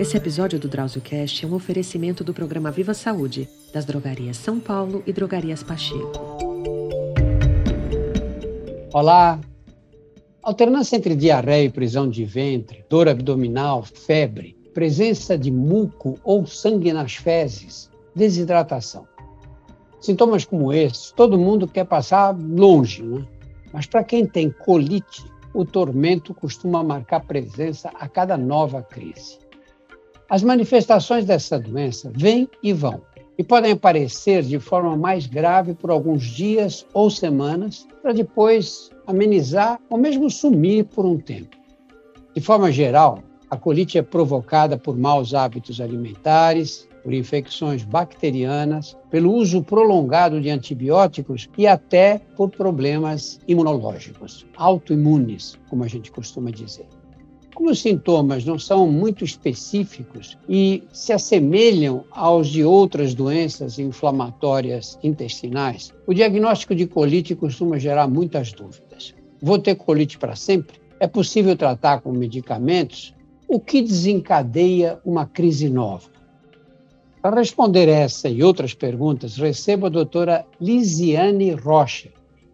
Esse episódio do DrauzioCast é um oferecimento do programa Viva Saúde, das drogarias São Paulo e drogarias Pacheco. Olá! Alternância entre diarreia e prisão de ventre, dor abdominal, febre, presença de muco ou sangue nas fezes, desidratação. Sintomas como esses, todo mundo quer passar longe, né? mas para quem tem colite, o tormento costuma marcar presença a cada nova crise. As manifestações dessa doença vêm e vão, e podem aparecer de forma mais grave por alguns dias ou semanas, para depois amenizar ou mesmo sumir por um tempo. De forma geral, a colite é provocada por maus hábitos alimentares, por infecções bacterianas, pelo uso prolongado de antibióticos e até por problemas imunológicos, autoimunes, como a gente costuma dizer. Como os sintomas não são muito específicos e se assemelham aos de outras doenças inflamatórias intestinais, o diagnóstico de colite costuma gerar muitas dúvidas. Vou ter colite para sempre? É possível tratar com medicamentos? O que desencadeia uma crise nova? Para responder essa e outras perguntas, recebo a doutora Lisiane Rocha,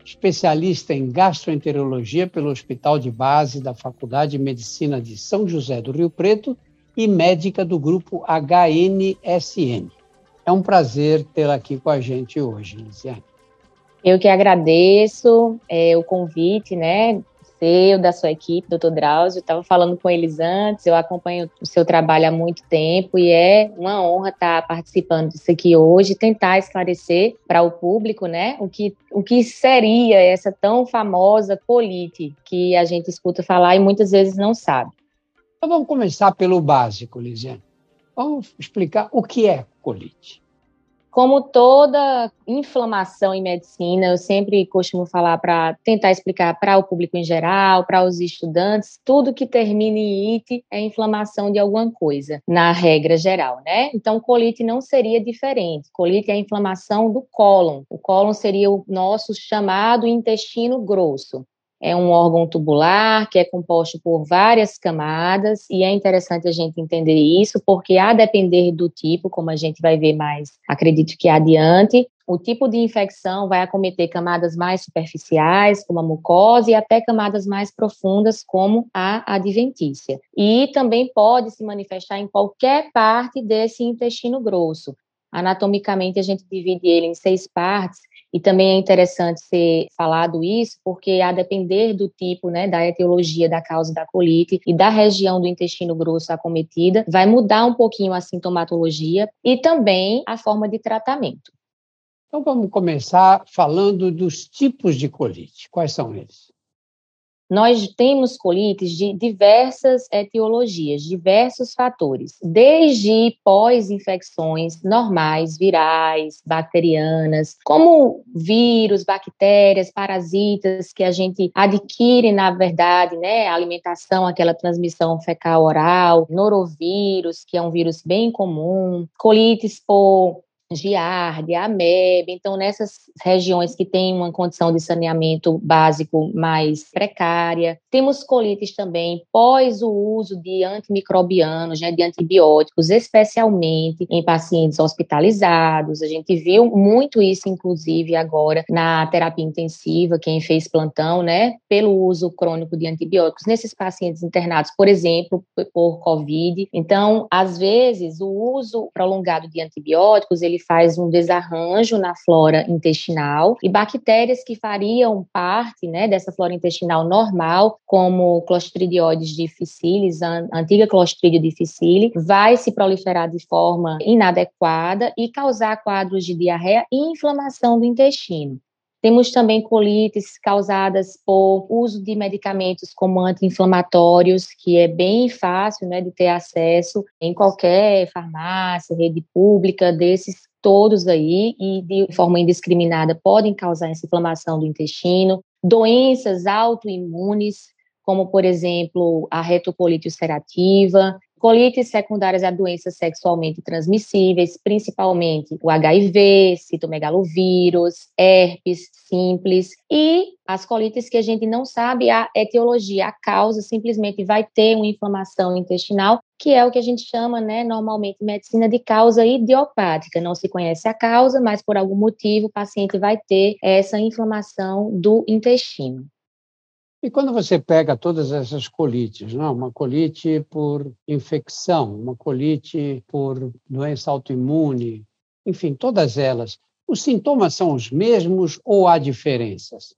especialista em gastroenterologia pelo Hospital de Base da Faculdade de Medicina de São José do Rio Preto e médica do grupo HNSN. É um prazer tê-la aqui com a gente hoje, Lisiane. Eu que agradeço é, o convite, né, seu, da sua equipe, doutor Drauzio. Estava falando com eles antes, eu acompanho o seu trabalho há muito tempo e é uma honra estar participando disso aqui hoje, tentar esclarecer para o público, né, o que, o que seria essa tão famosa colite que a gente escuta falar e muitas vezes não sabe. Então vamos começar pelo básico, Lisiane. Vamos explicar o que é colite. Como toda inflamação em medicina, eu sempre costumo falar para tentar explicar para o público em geral, para os estudantes, tudo que termine em it é inflamação de alguma coisa, na regra geral, né? Então, colite não seria diferente. Colite é a inflamação do cólon. O cólon seria o nosso chamado intestino grosso é um órgão tubular que é composto por várias camadas e é interessante a gente entender isso porque a depender do tipo, como a gente vai ver mais, acredito que adiante, o tipo de infecção vai acometer camadas mais superficiais, como a mucosa, e até camadas mais profundas, como a adventícia. E também pode se manifestar em qualquer parte desse intestino grosso. Anatomicamente, a gente divide ele em seis partes, e também é interessante ser falado isso, porque a depender do tipo, né, da etiologia da causa da colite e da região do intestino grosso acometida, vai mudar um pouquinho a sintomatologia e também a forma de tratamento. Então vamos começar falando dos tipos de colite. Quais são eles? Nós temos colites de diversas etiologias, diversos fatores, desde pós-infecções normais, virais, bacterianas, como vírus, bactérias, parasitas que a gente adquire, na verdade, né, alimentação, aquela transmissão fecal oral, norovírus, que é um vírus bem comum, colites por giardia, ameba. Então, nessas regiões que têm uma condição de saneamento básico mais precária, temos colites também pós o uso de antimicrobianos, né, de antibióticos, especialmente em pacientes hospitalizados. A gente viu muito isso, inclusive, agora na terapia intensiva, quem fez plantão, né, pelo uso crônico de antibióticos nesses pacientes internados, por exemplo, por COVID. Então, às vezes, o uso prolongado de antibióticos, ele ele faz um desarranjo na flora intestinal e bactérias que fariam parte né, dessa flora intestinal normal, como Clostridioides difficile, a antiga Clostridio difficile, vai se proliferar de forma inadequada e causar quadros de diarreia e inflamação do intestino. Temos também colites causadas por uso de medicamentos como anti-inflamatórios, que é bem fácil né, de ter acesso em qualquer farmácia, rede pública, desses todos aí, e de forma indiscriminada podem causar essa inflamação do intestino. Doenças autoimunes, como por exemplo a retocolite ulcerativa, Colites secundárias a doenças sexualmente transmissíveis, principalmente o HIV, citomegalovírus, herpes simples e as colites que a gente não sabe a etiologia, a causa, simplesmente vai ter uma inflamação intestinal, que é o que a gente chama, né, normalmente medicina de causa idiopática. Não se conhece a causa, mas por algum motivo o paciente vai ter essa inflamação do intestino. E quando você pega todas essas colites, não? uma colite por infecção, uma colite por doença autoimune, enfim, todas elas, os sintomas são os mesmos ou há diferenças?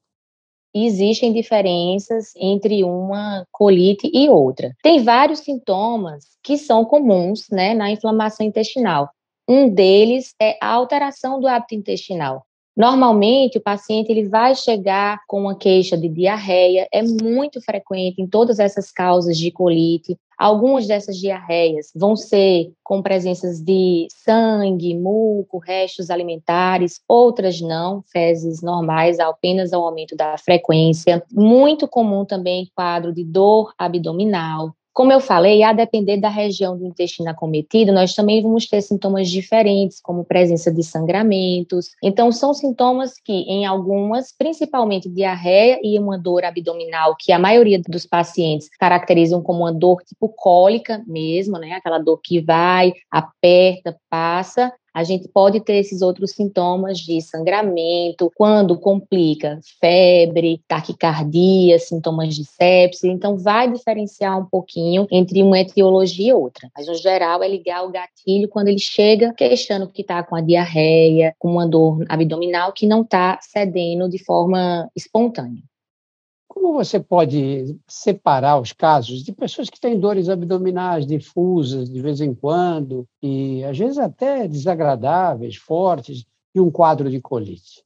Existem diferenças entre uma colite e outra. Tem vários sintomas que são comuns né, na inflamação intestinal. Um deles é a alteração do hábito intestinal. Normalmente, o paciente ele vai chegar com uma queixa de diarreia, é muito frequente em todas essas causas de colite. Algumas dessas diarreias vão ser com presenças de sangue, muco, restos alimentares, outras não, fezes normais, apenas ao aumento da frequência. Muito comum também quadro de dor abdominal, como eu falei, a depender da região do intestino acometido, nós também vamos ter sintomas diferentes, como presença de sangramentos. Então, são sintomas que, em algumas, principalmente diarreia e uma dor abdominal, que a maioria dos pacientes caracterizam como uma dor tipo cólica mesmo, né? Aquela dor que vai, aperta, passa, a gente pode ter esses outros sintomas de sangramento, quando complica febre, taquicardia, sintomas de sepsis. Então, vai diferenciar um pouquinho entre uma etiologia e outra. Mas, no geral, é ligar o gatilho quando ele chega queixando que está com a diarreia, com uma dor abdominal que não está cedendo de forma espontânea. Como você pode separar os casos de pessoas que têm dores abdominais difusas de vez em quando e às vezes até desagradáveis, fortes, e um quadro de colite?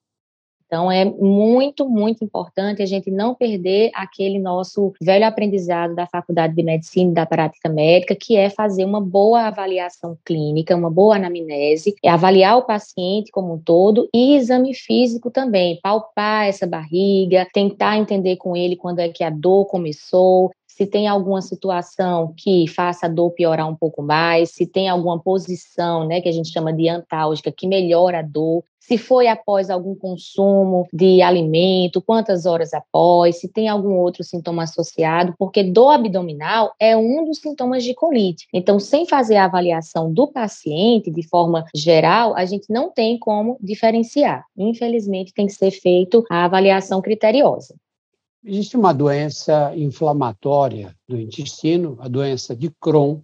Então, é muito, muito importante a gente não perder aquele nosso velho aprendizado da Faculdade de Medicina e da Prática Médica, que é fazer uma boa avaliação clínica, uma boa anamnese, é avaliar o paciente como um todo e exame físico também, palpar essa barriga, tentar entender com ele quando é que a dor começou, se tem alguma situação que faça a dor piorar um pouco mais, se tem alguma posição, né, que a gente chama de antálgica, que melhora a dor, se foi após algum consumo de alimento, quantas horas após, se tem algum outro sintoma associado, porque dor abdominal é um dos sintomas de colite. Então, sem fazer a avaliação do paciente de forma geral, a gente não tem como diferenciar. Infelizmente, tem que ser feito a avaliação criteriosa. Existe uma doença inflamatória do intestino, a doença de Crohn,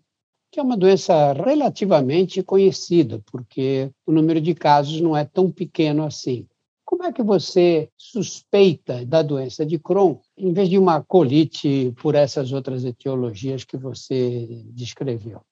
que é uma doença relativamente conhecida, porque o número de casos não é tão pequeno assim. Como é que você suspeita da doença de Crohn, em vez de uma colite por essas outras etiologias que você descreveu?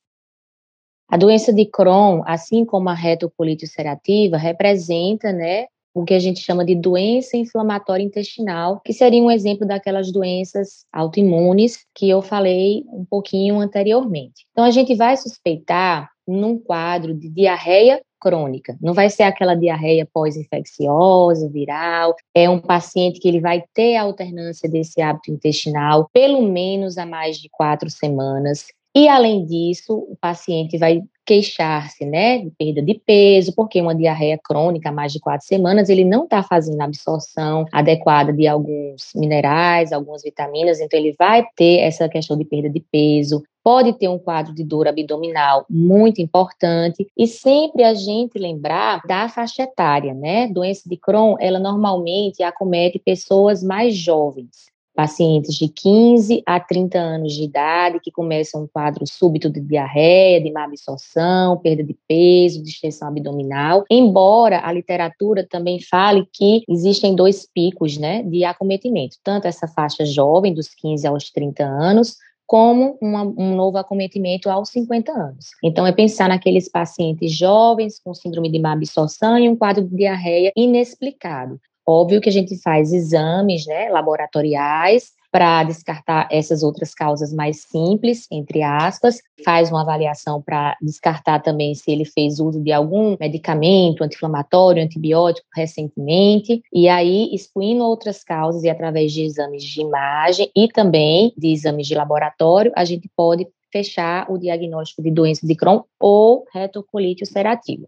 A doença de Crohn, assim como a retocolite ulcerativa, representa né, o que a gente chama de doença inflamatória intestinal, que seria um exemplo daquelas doenças autoimunes que eu falei um pouquinho anteriormente. Então, a gente vai suspeitar num quadro de diarreia crônica. Não vai ser aquela diarreia pós-infecciosa, viral. É um paciente que ele vai ter alternância desse hábito intestinal pelo menos há mais de quatro semanas. E, além disso, o paciente vai queixar-se, né, de perda de peso, porque uma diarreia crônica mais de quatro semanas, ele não está fazendo a absorção adequada de alguns minerais, algumas vitaminas, então ele vai ter essa questão de perda de peso, pode ter um quadro de dor abdominal muito importante e sempre a gente lembrar da faixa etária, né? Doença de Crohn, ela normalmente acomete pessoas mais jovens pacientes de 15 a 30 anos de idade que começam um quadro súbito de diarreia, de má absorção, perda de peso, distensão abdominal. Embora a literatura também fale que existem dois picos, né, de acometimento, tanto essa faixa jovem dos 15 aos 30 anos, como uma, um novo acometimento aos 50 anos. Então, é pensar naqueles pacientes jovens com síndrome de má absorção e um quadro de diarreia inexplicado. Óbvio que a gente faz exames né, laboratoriais para descartar essas outras causas mais simples, entre aspas, faz uma avaliação para descartar também se ele fez uso de algum medicamento anti-inflamatório, antibiótico recentemente, e aí, excluindo outras causas e através de exames de imagem e também de exames de laboratório, a gente pode fechar o diagnóstico de doença de Crohn ou retocolite ulcerativa.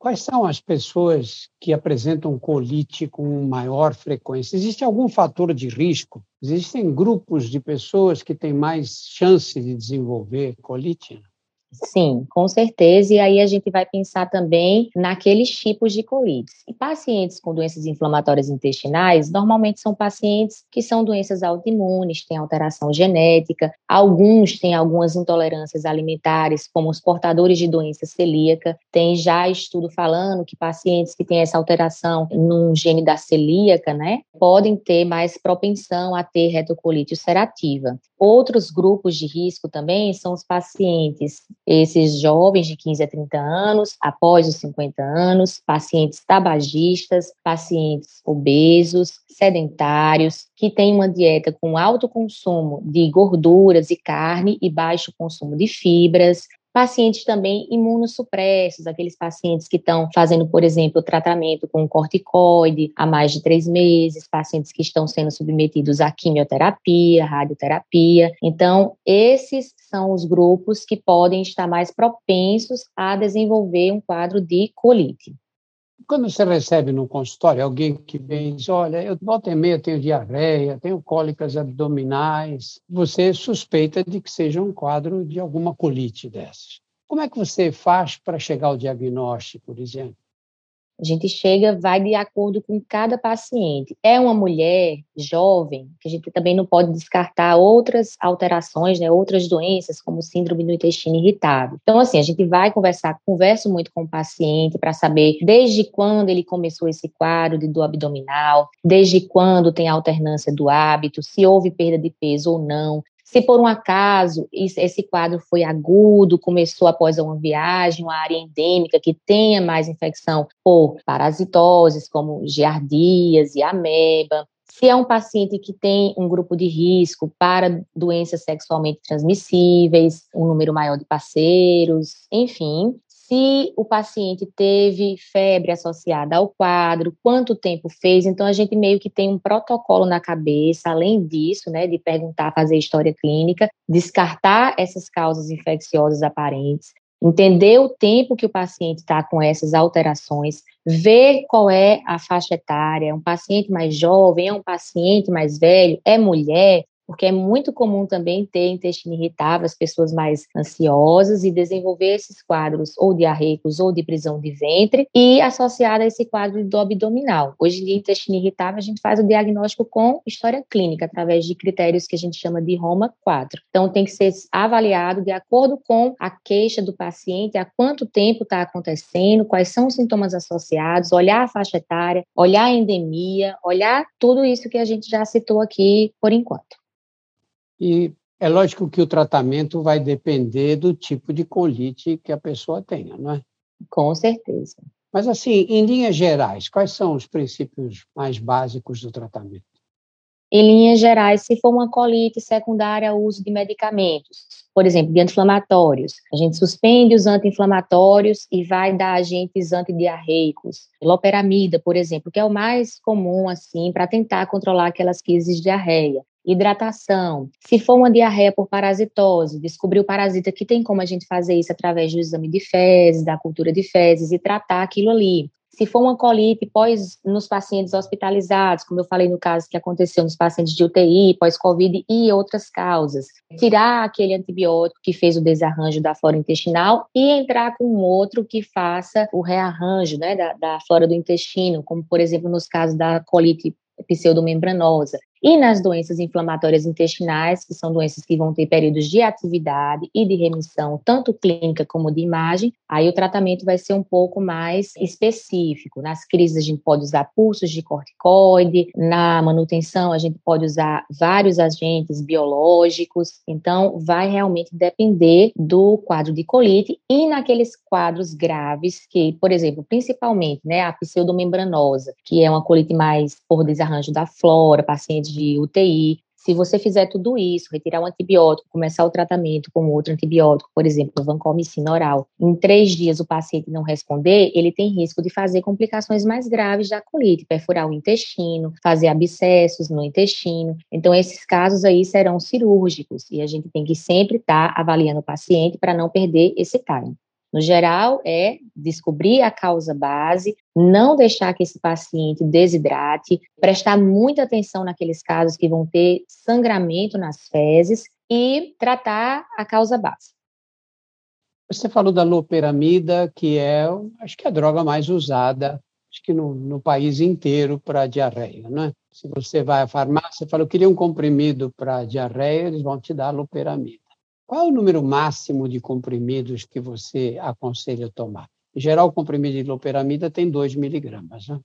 Quais são as pessoas que apresentam colite com maior frequência? Existe algum fator de risco? Existem grupos de pessoas que têm mais chance de desenvolver colite? Sim, com certeza. E aí a gente vai pensar também naqueles tipos de colites. E pacientes com doenças inflamatórias intestinais, normalmente são pacientes que são doenças autoimunes, têm alteração genética, alguns têm algumas intolerâncias alimentares, como os portadores de doença celíaca. Tem já estudo falando que pacientes que têm essa alteração num gene da celíaca, né, podem ter mais propensão a ter retocolite ulcerativa. Outros grupos de risco também são os pacientes esses jovens de 15 a 30 anos, após os 50 anos, pacientes tabagistas, pacientes obesos, sedentários, que têm uma dieta com alto consumo de gorduras e carne e baixo consumo de fibras, Pacientes também imunossupressos, aqueles pacientes que estão fazendo, por exemplo, tratamento com corticoide há mais de três meses, pacientes que estão sendo submetidos à quimioterapia, radioterapia. Então, esses são os grupos que podem estar mais propensos a desenvolver um quadro de colite. Quando você recebe no consultório alguém que vem e diz, olha, eu volta e meia tenho diarreia, tenho cólicas abdominais, você suspeita de que seja um quadro de alguma colite dessas. Como é que você faz para chegar ao diagnóstico, por exemplo? A gente chega, vai de acordo com cada paciente. É uma mulher jovem, que a gente também não pode descartar outras alterações, né, outras doenças, como síndrome do intestino irritável. Então, assim, a gente vai conversar, converso muito com o paciente para saber desde quando ele começou esse quadro de dor abdominal, desde quando tem alternância do hábito, se houve perda de peso ou não, se por um acaso esse quadro foi agudo, começou após uma viagem, uma área endêmica que tenha mais infecção por parasitoses, como giardias e ameba, se é um paciente que tem um grupo de risco para doenças sexualmente transmissíveis, um número maior de parceiros, enfim, se o paciente teve febre associada ao quadro, quanto tempo fez. Então, a gente meio que tem um protocolo na cabeça, além disso, né, de perguntar, fazer história clínica, descartar essas causas infecciosas aparentes, entender o tempo que o paciente está com essas alterações, ver qual é a faixa etária, é um paciente mais jovem, é um paciente mais velho, é mulher, porque é muito comum também ter intestino irritável, as pessoas mais ansiosas e desenvolver esses quadros ou diarreicos ou de prisão de ventre e associado a esse quadro do abdominal. Hoje em dia, intestino irritável, a gente faz o diagnóstico com história clínica, através de critérios que a gente chama de Roma 4. Então, tem que ser avaliado de acordo com a queixa do paciente, há quanto tempo está acontecendo, quais são os sintomas associados, olhar a faixa etária, olhar a endemia, olhar tudo isso que a gente já citou aqui por enquanto. E é lógico que o tratamento vai depender do tipo de colite que a pessoa tenha, não é? Com certeza. Mas, assim, em linhas gerais, quais são os princípios mais básicos do tratamento? Em linhas gerais, se for uma colite secundária ao uso de medicamentos, por exemplo, de anti-inflamatórios, a gente suspende os anti-inflamatórios e vai dar agentes antidiarreicos, loperamida, por exemplo, que é o mais comum assim para tentar controlar aquelas crises de diarreia hidratação. Se for uma diarreia por parasitose, descobrir o parasita que tem como a gente fazer isso através do exame de fezes, da cultura de fezes e tratar aquilo ali. Se for uma colite pós nos pacientes hospitalizados, como eu falei no caso que aconteceu nos pacientes de UTI, pós-Covid e outras causas, tirar aquele antibiótico que fez o desarranjo da flora intestinal e entrar com outro que faça o rearranjo né, da, da flora do intestino, como por exemplo nos casos da colite pseudomembranosa. E nas doenças inflamatórias intestinais, que são doenças que vão ter períodos de atividade e de remissão, tanto clínica como de imagem, aí o tratamento vai ser um pouco mais específico. Nas crises, a gente pode usar pulsos de corticoide, na manutenção, a gente pode usar vários agentes biológicos. Então, vai realmente depender do quadro de colite e naqueles quadros graves, que, por exemplo, principalmente né, a pseudomembranosa, que é uma colite mais por desarranjo da flora, pacientes de UTI, Se você fizer tudo isso, retirar um antibiótico, começar o tratamento com outro antibiótico, por exemplo, vancomicina oral, em três dias o paciente não responder, ele tem risco de fazer complicações mais graves da colite, perfurar o intestino, fazer abscessos no intestino. Então, esses casos aí serão cirúrgicos e a gente tem que sempre estar tá avaliando o paciente para não perder esse time. No geral, é descobrir a causa base, não deixar que esse paciente desidrate, prestar muita atenção naqueles casos que vão ter sangramento nas fezes e tratar a causa base. Você falou da loperamida, que é, acho que é a droga mais usada, acho que no, no país inteiro para diarreia, não é? Se você vai à farmácia e fala, eu queria um comprimido para diarreia, eles vão te dar loperamida. Qual é o número máximo de comprimidos que você aconselha tomar? Em geral, o comprimido de loperamida tem 2 miligramas, né?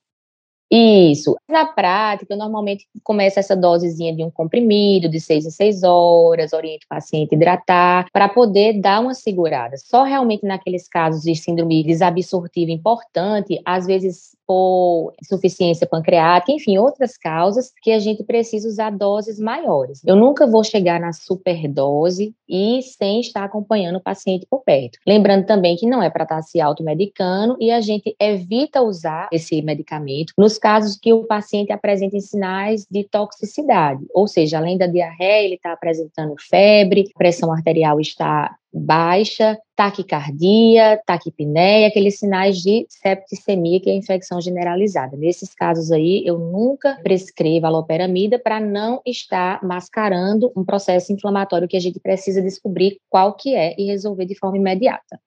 Isso. Na prática, normalmente começa essa dosezinha de um comprimido de 6 em 6 horas, orienta o paciente a hidratar, para poder dar uma segurada. Só realmente naqueles casos de síndrome desabsortiva importante, às vezes por insuficiência pancreática, enfim, outras causas que a gente precisa usar doses maiores. Eu nunca vou chegar na superdose e sem estar acompanhando o paciente por perto. Lembrando também que não é para estar se automedicando e a gente evita usar esse medicamento nos casos que o paciente apresenta sinais de toxicidade, ou seja, além da diarreia, ele está apresentando febre, pressão arterial está baixa, taquicardia, taquipneia, aqueles sinais de septicemia, que é infecção generalizada. Nesses casos aí, eu nunca prescrevo a loperamida para não estar mascarando um processo inflamatório que a gente precisa descobrir qual que é e resolver de forma imediata.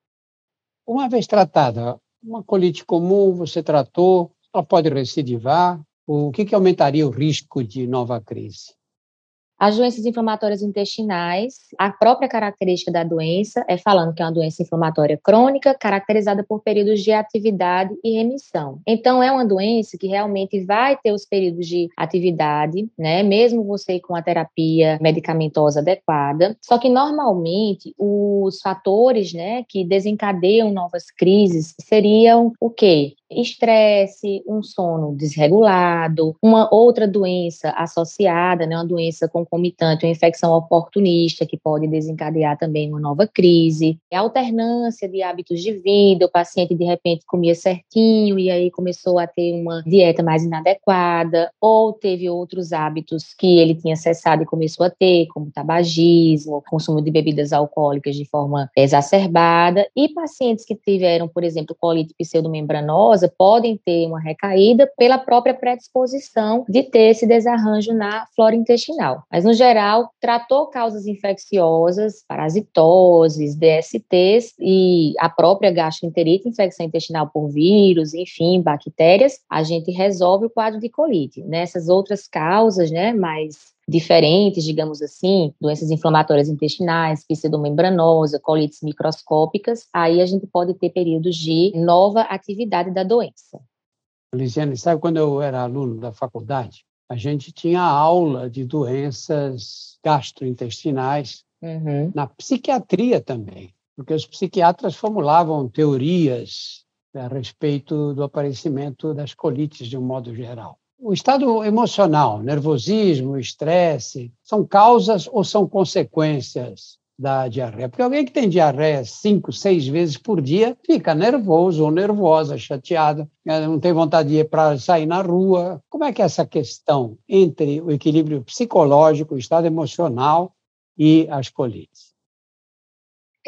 Uma vez tratada, uma colite comum, você tratou, ela pode recidivar? O que, que aumentaria o risco de nova crise? As doenças inflamatórias intestinais, a própria característica da doença é falando que é uma doença inflamatória crônica, caracterizada por períodos de atividade e remissão. Então, é uma doença que realmente vai ter os períodos de atividade, né? Mesmo você com a terapia medicamentosa adequada. Só que, normalmente, os fatores, né, que desencadeiam novas crises seriam o quê? estresse, um sono desregulado, uma outra doença associada, né, uma doença concomitante, uma infecção oportunista que pode desencadear também uma nova crise, a alternância de hábitos de vida, o paciente de repente comia certinho e aí começou a ter uma dieta mais inadequada, ou teve outros hábitos que ele tinha cessado e começou a ter, como tabagismo, consumo de bebidas alcoólicas de forma exacerbada, e pacientes que tiveram, por exemplo, colite pseudomembranosa, podem ter uma recaída pela própria predisposição de ter esse desarranjo na flora intestinal. Mas, no geral, tratou causas infecciosas, parasitoses, DSTs e a própria gastroenterite, infecção intestinal por vírus, enfim, bactérias, a gente resolve o quadro de colite. Nessas outras causas, né, mais diferentes, digamos assim, doenças inflamatórias intestinais, pseudomembranosa, colites microscópicas, aí a gente pode ter períodos de nova atividade da doença. Lisiane, sabe quando eu era aluno da faculdade, a gente tinha aula de doenças gastrointestinais uhum. na psiquiatria também, porque os psiquiatras formulavam teorias a respeito do aparecimento das colites de um modo geral. O estado emocional, nervosismo, estresse, são causas ou são consequências da diarreia? Porque alguém que tem diarreia cinco, seis vezes por dia fica nervoso ou nervosa, chateada, né, não tem vontade de ir para sair na rua. Como é que é essa questão entre o equilíbrio psicológico, o estado emocional e as colites?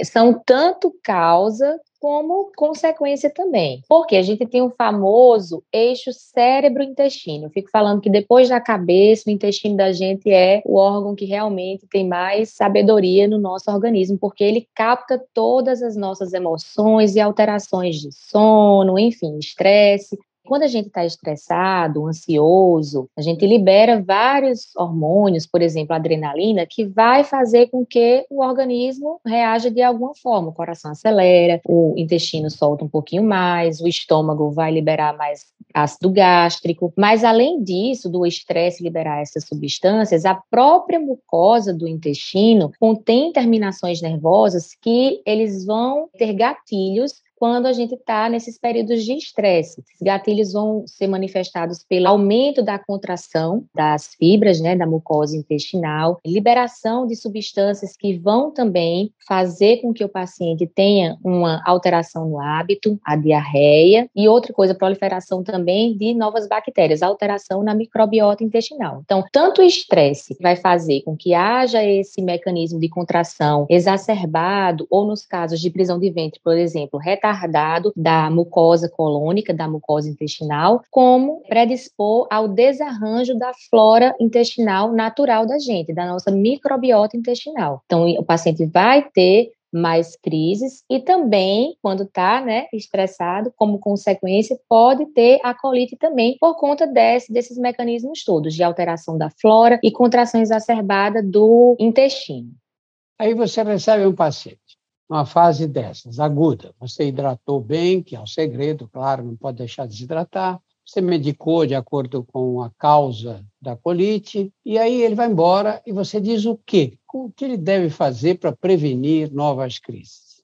São tanto causa como consequência também. Porque a gente tem um famoso eixo cérebro-intestino. Eu fico falando que depois da cabeça, o intestino da gente é o órgão que realmente tem mais sabedoria no nosso organismo, porque ele capta todas as nossas emoções e alterações de sono, enfim, estresse, quando a gente está estressado, ansioso, a gente libera vários hormônios, por exemplo, adrenalina, que vai fazer com que o organismo reaja de alguma forma. O coração acelera, o intestino solta um pouquinho mais, o estômago vai liberar mais ácido gástrico. Mas, além disso, do estresse liberar essas substâncias, a própria mucosa do intestino contém terminações nervosas que eles vão ter gatilhos quando a gente está nesses períodos de estresse. Esses gatilhos vão ser manifestados pelo aumento da contração das fibras, né, da mucosa intestinal, liberação de substâncias que vão também fazer com que o paciente tenha uma alteração no hábito, a diarreia e outra coisa, proliferação também de novas bactérias, alteração na microbiota intestinal. Então, tanto o estresse vai fazer com que haja esse mecanismo de contração exacerbado ou nos casos de prisão de ventre, por exemplo, retardado da mucosa colônica, da mucosa intestinal, como predispor ao desarranjo da flora intestinal natural da gente, da nossa microbiota intestinal. Então, o paciente vai ter mais crises e também, quando está né, estressado, como consequência, pode ter a colite também por conta desse, desses mecanismos todos de alteração da flora e contração exacerbada do intestino. Aí você recebe um paciente, uma fase dessas, aguda. Você hidratou bem, que é o segredo, claro, não pode deixar de desidratar. Você medicou de acordo com a causa da colite, e aí ele vai embora e você diz o quê? O que ele deve fazer para prevenir novas crises?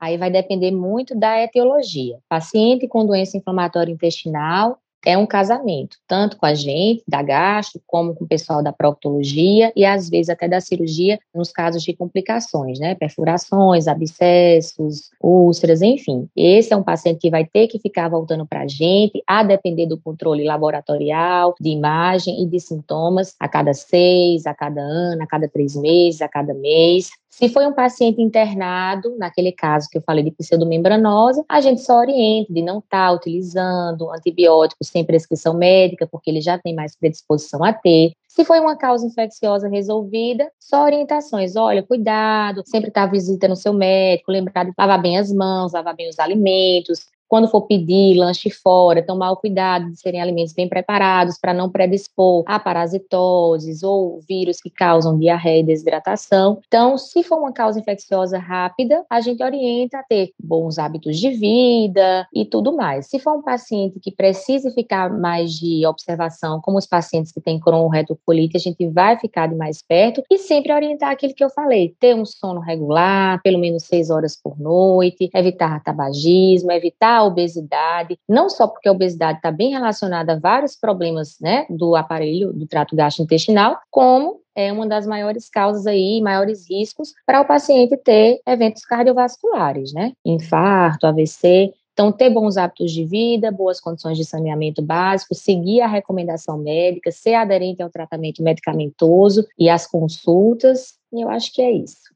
Aí vai depender muito da etiologia. Paciente com doença inflamatória intestinal, é um casamento, tanto com a gente, da gastro, como com o pessoal da proctologia e às vezes até da cirurgia, nos casos de complicações, né? Perfurações, abscessos, úlceras, enfim. Esse é um paciente que vai ter que ficar voltando para a gente, a depender do controle laboratorial, de imagem e de sintomas, a cada seis, a cada ano, a cada três meses, a cada mês. Se foi um paciente internado, naquele caso que eu falei de pseudomembranosa, a gente só orienta de não estar tá utilizando antibióticos sem prescrição médica, porque ele já tem mais predisposição a ter. Se foi uma causa infecciosa resolvida, só orientações. Olha, cuidado, sempre estar tá visitando o seu médico, lembrar de lavar bem as mãos, lavar bem os alimentos, quando for pedir lanche fora, tomar o cuidado de serem alimentos bem preparados para não predispor a parasitoses ou vírus que causam diarreia e desidratação. Então, se for uma causa infecciosa rápida, a gente orienta a ter bons hábitos de vida e tudo mais. Se for um paciente que precise ficar mais de observação, como os pacientes que têm cronorretocolite, a gente vai ficar de mais perto e sempre orientar aquilo que eu falei, ter um sono regular, pelo menos seis horas por noite, evitar tabagismo, evitar obesidade, não só porque a obesidade está bem relacionada a vários problemas né, do aparelho do trato gastrointestinal, como é uma das maiores causas aí, maiores riscos para o paciente ter eventos cardiovasculares, né? Infarto, AVC. Então, ter bons hábitos de vida, boas condições de saneamento básico, seguir a recomendação médica, ser aderente ao tratamento medicamentoso e às consultas, e eu acho que é isso.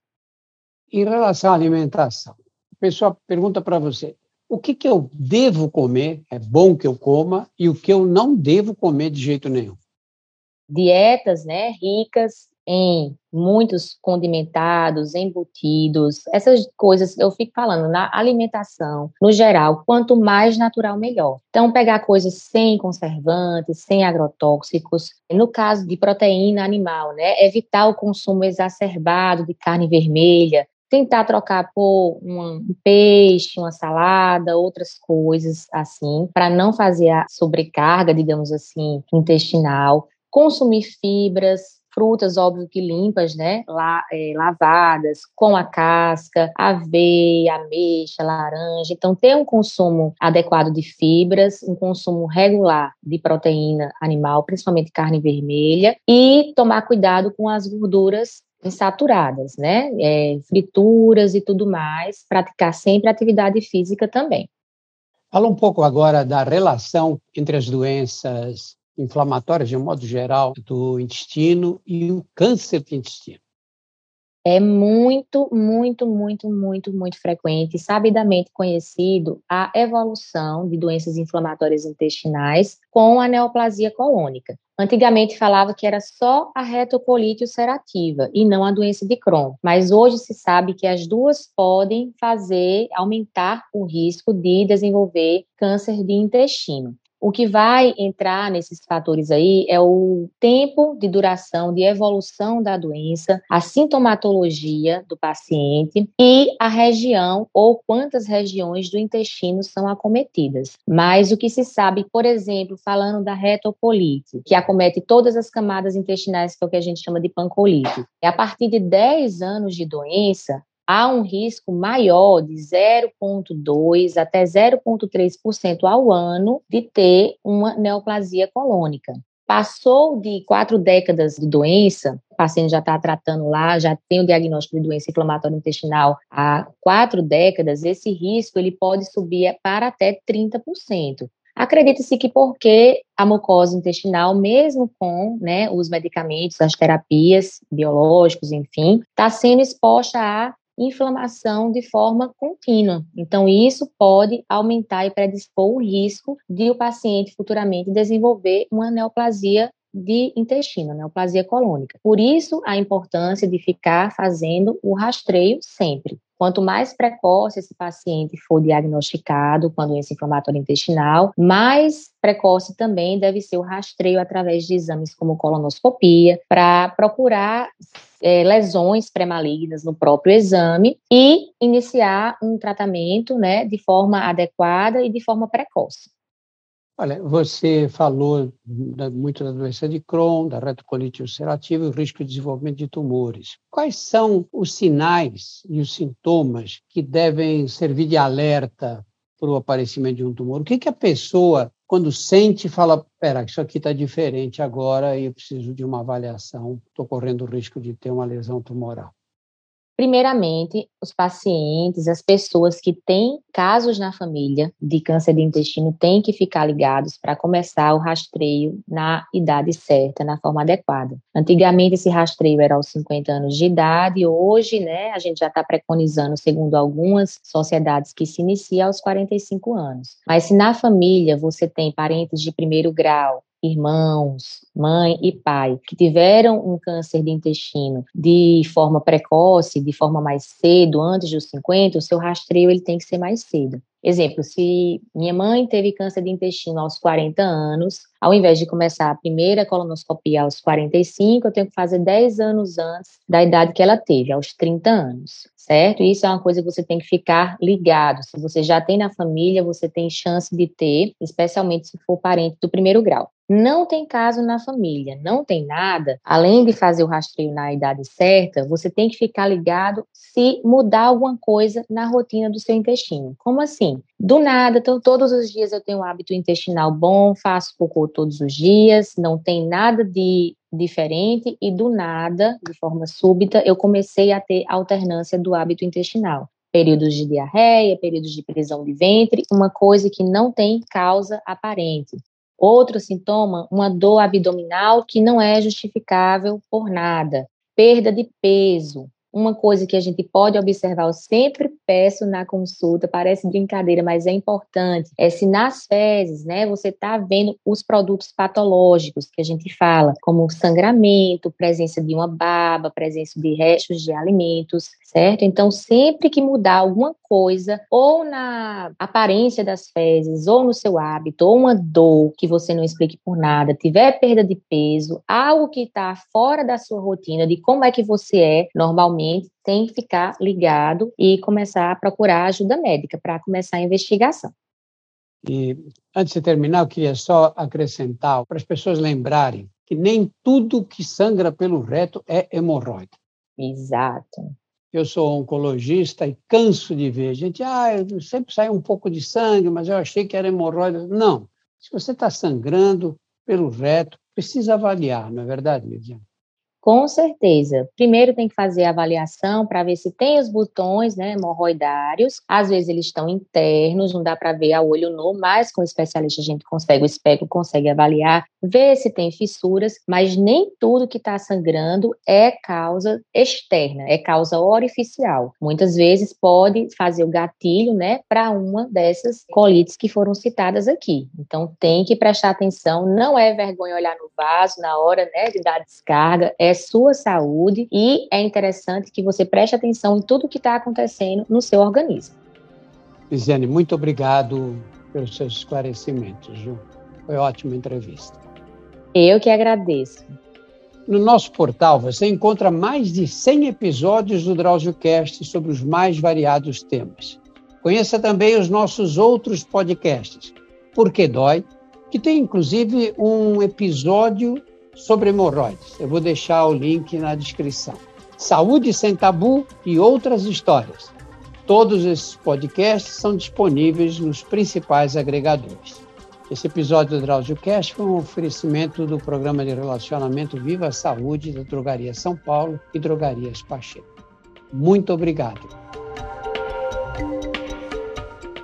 Em relação à alimentação, a pessoa pergunta para você: o que, que eu devo comer, é bom que eu coma, e o que eu não devo comer de jeito nenhum. Dietas né, ricas em muitos condimentados, embutidos, essas coisas eu fico falando na alimentação, no geral, quanto mais natural melhor. Então pegar coisas sem conservantes, sem agrotóxicos. No caso de proteína animal, né, evitar o consumo exacerbado de carne vermelha, tentar trocar por um peixe, uma salada, outras coisas assim, para não fazer a sobrecarga, digamos assim, intestinal, consumir fibras, frutas, óbvio que limpas, né? La, é, lavadas, com a casca, aveia, ameixa, laranja. Então, ter um consumo adequado de fibras, um consumo regular de proteína animal, principalmente carne vermelha, e tomar cuidado com as gorduras insaturadas, né? É, frituras e tudo mais, praticar sempre atividade física também. Fala um pouco agora da relação entre as doenças inflamatórias, de um modo geral, do intestino e o câncer do intestino. É muito, muito, muito, muito, muito frequente, sabidamente conhecido, a evolução de doenças inflamatórias intestinais com a neoplasia colônica. Antigamente falava que era só a retocolite ulcerativa e não a doença de Crohn, mas hoje se sabe que as duas podem fazer aumentar o risco de desenvolver câncer de intestino. O que vai entrar nesses fatores aí é o tempo de duração, de evolução da doença, a sintomatologia do paciente e a região ou quantas regiões do intestino são acometidas. Mas o que se sabe, por exemplo, falando da retocolite, que acomete todas as camadas intestinais, que é o que a gente chama de pancolite, é a partir de 10 anos de doença, há um risco maior de 0,2% até 0,3% ao ano de ter uma neoplasia colônica. Passou de quatro décadas de doença, o paciente já está tratando lá, já tem o diagnóstico de doença inflamatória intestinal há quatro décadas, esse risco ele pode subir para até 30%. Acredita-se que porque a mucosa intestinal, mesmo com né, os medicamentos, as terapias biológicos, enfim, está sendo exposta a inflamação de forma contínua. Então, isso pode aumentar e predispor o risco de o paciente futuramente desenvolver uma neoplasia de intestino, neoplasia colônica. Por isso, a importância de ficar fazendo o rastreio sempre. Quanto mais precoce esse paciente for diagnosticado com a doença inflamatória intestinal, mais precoce também deve ser o rastreio através de exames como colonoscopia, para procurar é, lesões pré-malignas no próprio exame e iniciar um tratamento né, de forma adequada e de forma precoce. Olha, você falou muito da doença de Crohn, da retocolite ulcerativa e o risco de desenvolvimento de tumores. Quais são os sinais e os sintomas que devem servir de alerta para o aparecimento de um tumor? O que, que a pessoa, quando sente, fala: espera, isso aqui está diferente agora e eu preciso de uma avaliação, estou correndo o risco de ter uma lesão tumoral? Primeiramente, os pacientes, as pessoas que têm casos na família de câncer de intestino têm que ficar ligados para começar o rastreio na idade certa, na forma adequada. Antigamente, esse rastreio era aos 50 anos de idade, hoje, né, a gente já está preconizando, segundo algumas sociedades, que se inicia aos 45 anos. Mas se na família você tem parentes de primeiro grau, irmãos, mãe e pai que tiveram um câncer de intestino de forma precoce, de forma mais cedo, antes dos 50, o seu rastreio ele tem que ser mais cedo. Exemplo, se minha mãe teve câncer de intestino aos 40 anos, ao invés de começar a primeira colonoscopia aos 45, eu tenho que fazer 10 anos antes da idade que ela teve, aos 30 anos, certo? Isso é uma coisa que você tem que ficar ligado. Se você já tem na família, você tem chance de ter, especialmente se for parente do primeiro grau não tem caso na família, não tem nada, além de fazer o rastreio na idade certa, você tem que ficar ligado se mudar alguma coisa na rotina do seu intestino. Como assim? Do nada, então, todos os dias eu tenho um hábito intestinal bom, faço cocô todos os dias, não tem nada de diferente e do nada, de forma súbita, eu comecei a ter alternância do hábito intestinal. Períodos de diarreia, períodos de prisão de ventre, uma coisa que não tem causa aparente. Outro sintoma, uma dor abdominal que não é justificável por nada, perda de peso, uma coisa que a gente pode observar, eu sempre peço na consulta, parece brincadeira, mas é importante, é se nas fezes, né, você está vendo os produtos patológicos que a gente fala, como sangramento, presença de uma baba, presença de restos de alimentos, certo? Então, sempre que mudar alguma coisa, ou na aparência das fezes, ou no seu hábito, ou uma dor que você não explique por nada, tiver perda de peso, algo que está fora da sua rotina, de como é que você é normalmente, tem que ficar ligado e começar a procurar ajuda médica para começar a investigação. E antes de terminar, eu queria só acrescentar para as pessoas lembrarem que nem tudo que sangra pelo reto é hemorroida. Exato. Eu sou oncologista e canso de ver gente, ah, sempre sai um pouco de sangue, mas eu achei que era hemorroida. Não. Se você está sangrando pelo reto, precisa avaliar, não é verdade, Lidiane? Com certeza. Primeiro tem que fazer a avaliação para ver se tem os botões né, hemorroidários. Às vezes eles estão internos, não dá para ver a olho nu, mas com o especialista a gente consegue, o espectro consegue avaliar, ver se tem fissuras, mas nem tudo que está sangrando é causa externa, é causa orificial. Muitas vezes pode fazer o gatilho né, para uma dessas colites que foram citadas aqui. Então tem que prestar atenção, não é vergonha olhar no vaso na hora né, de dar descarga, é sua saúde e é interessante que você preste atenção em tudo que está acontecendo no seu organismo. Lisiane, muito obrigado pelos seus esclarecimentos, Ju. Foi ótima entrevista. Eu que agradeço. No nosso portal você encontra mais de 100 episódios do DrauzioCast sobre os mais variados temas. Conheça também os nossos outros podcasts, Porque Dói, que tem inclusive um episódio sobre hemorroides. Eu vou deixar o link na descrição. Saúde Sem Tabu e outras histórias. Todos esses podcasts são disponíveis nos principais agregadores. Esse episódio do DrauzioCast foi um oferecimento do programa de relacionamento Viva a Saúde da Drogaria São Paulo e Drogarias Pacheco. Muito obrigado.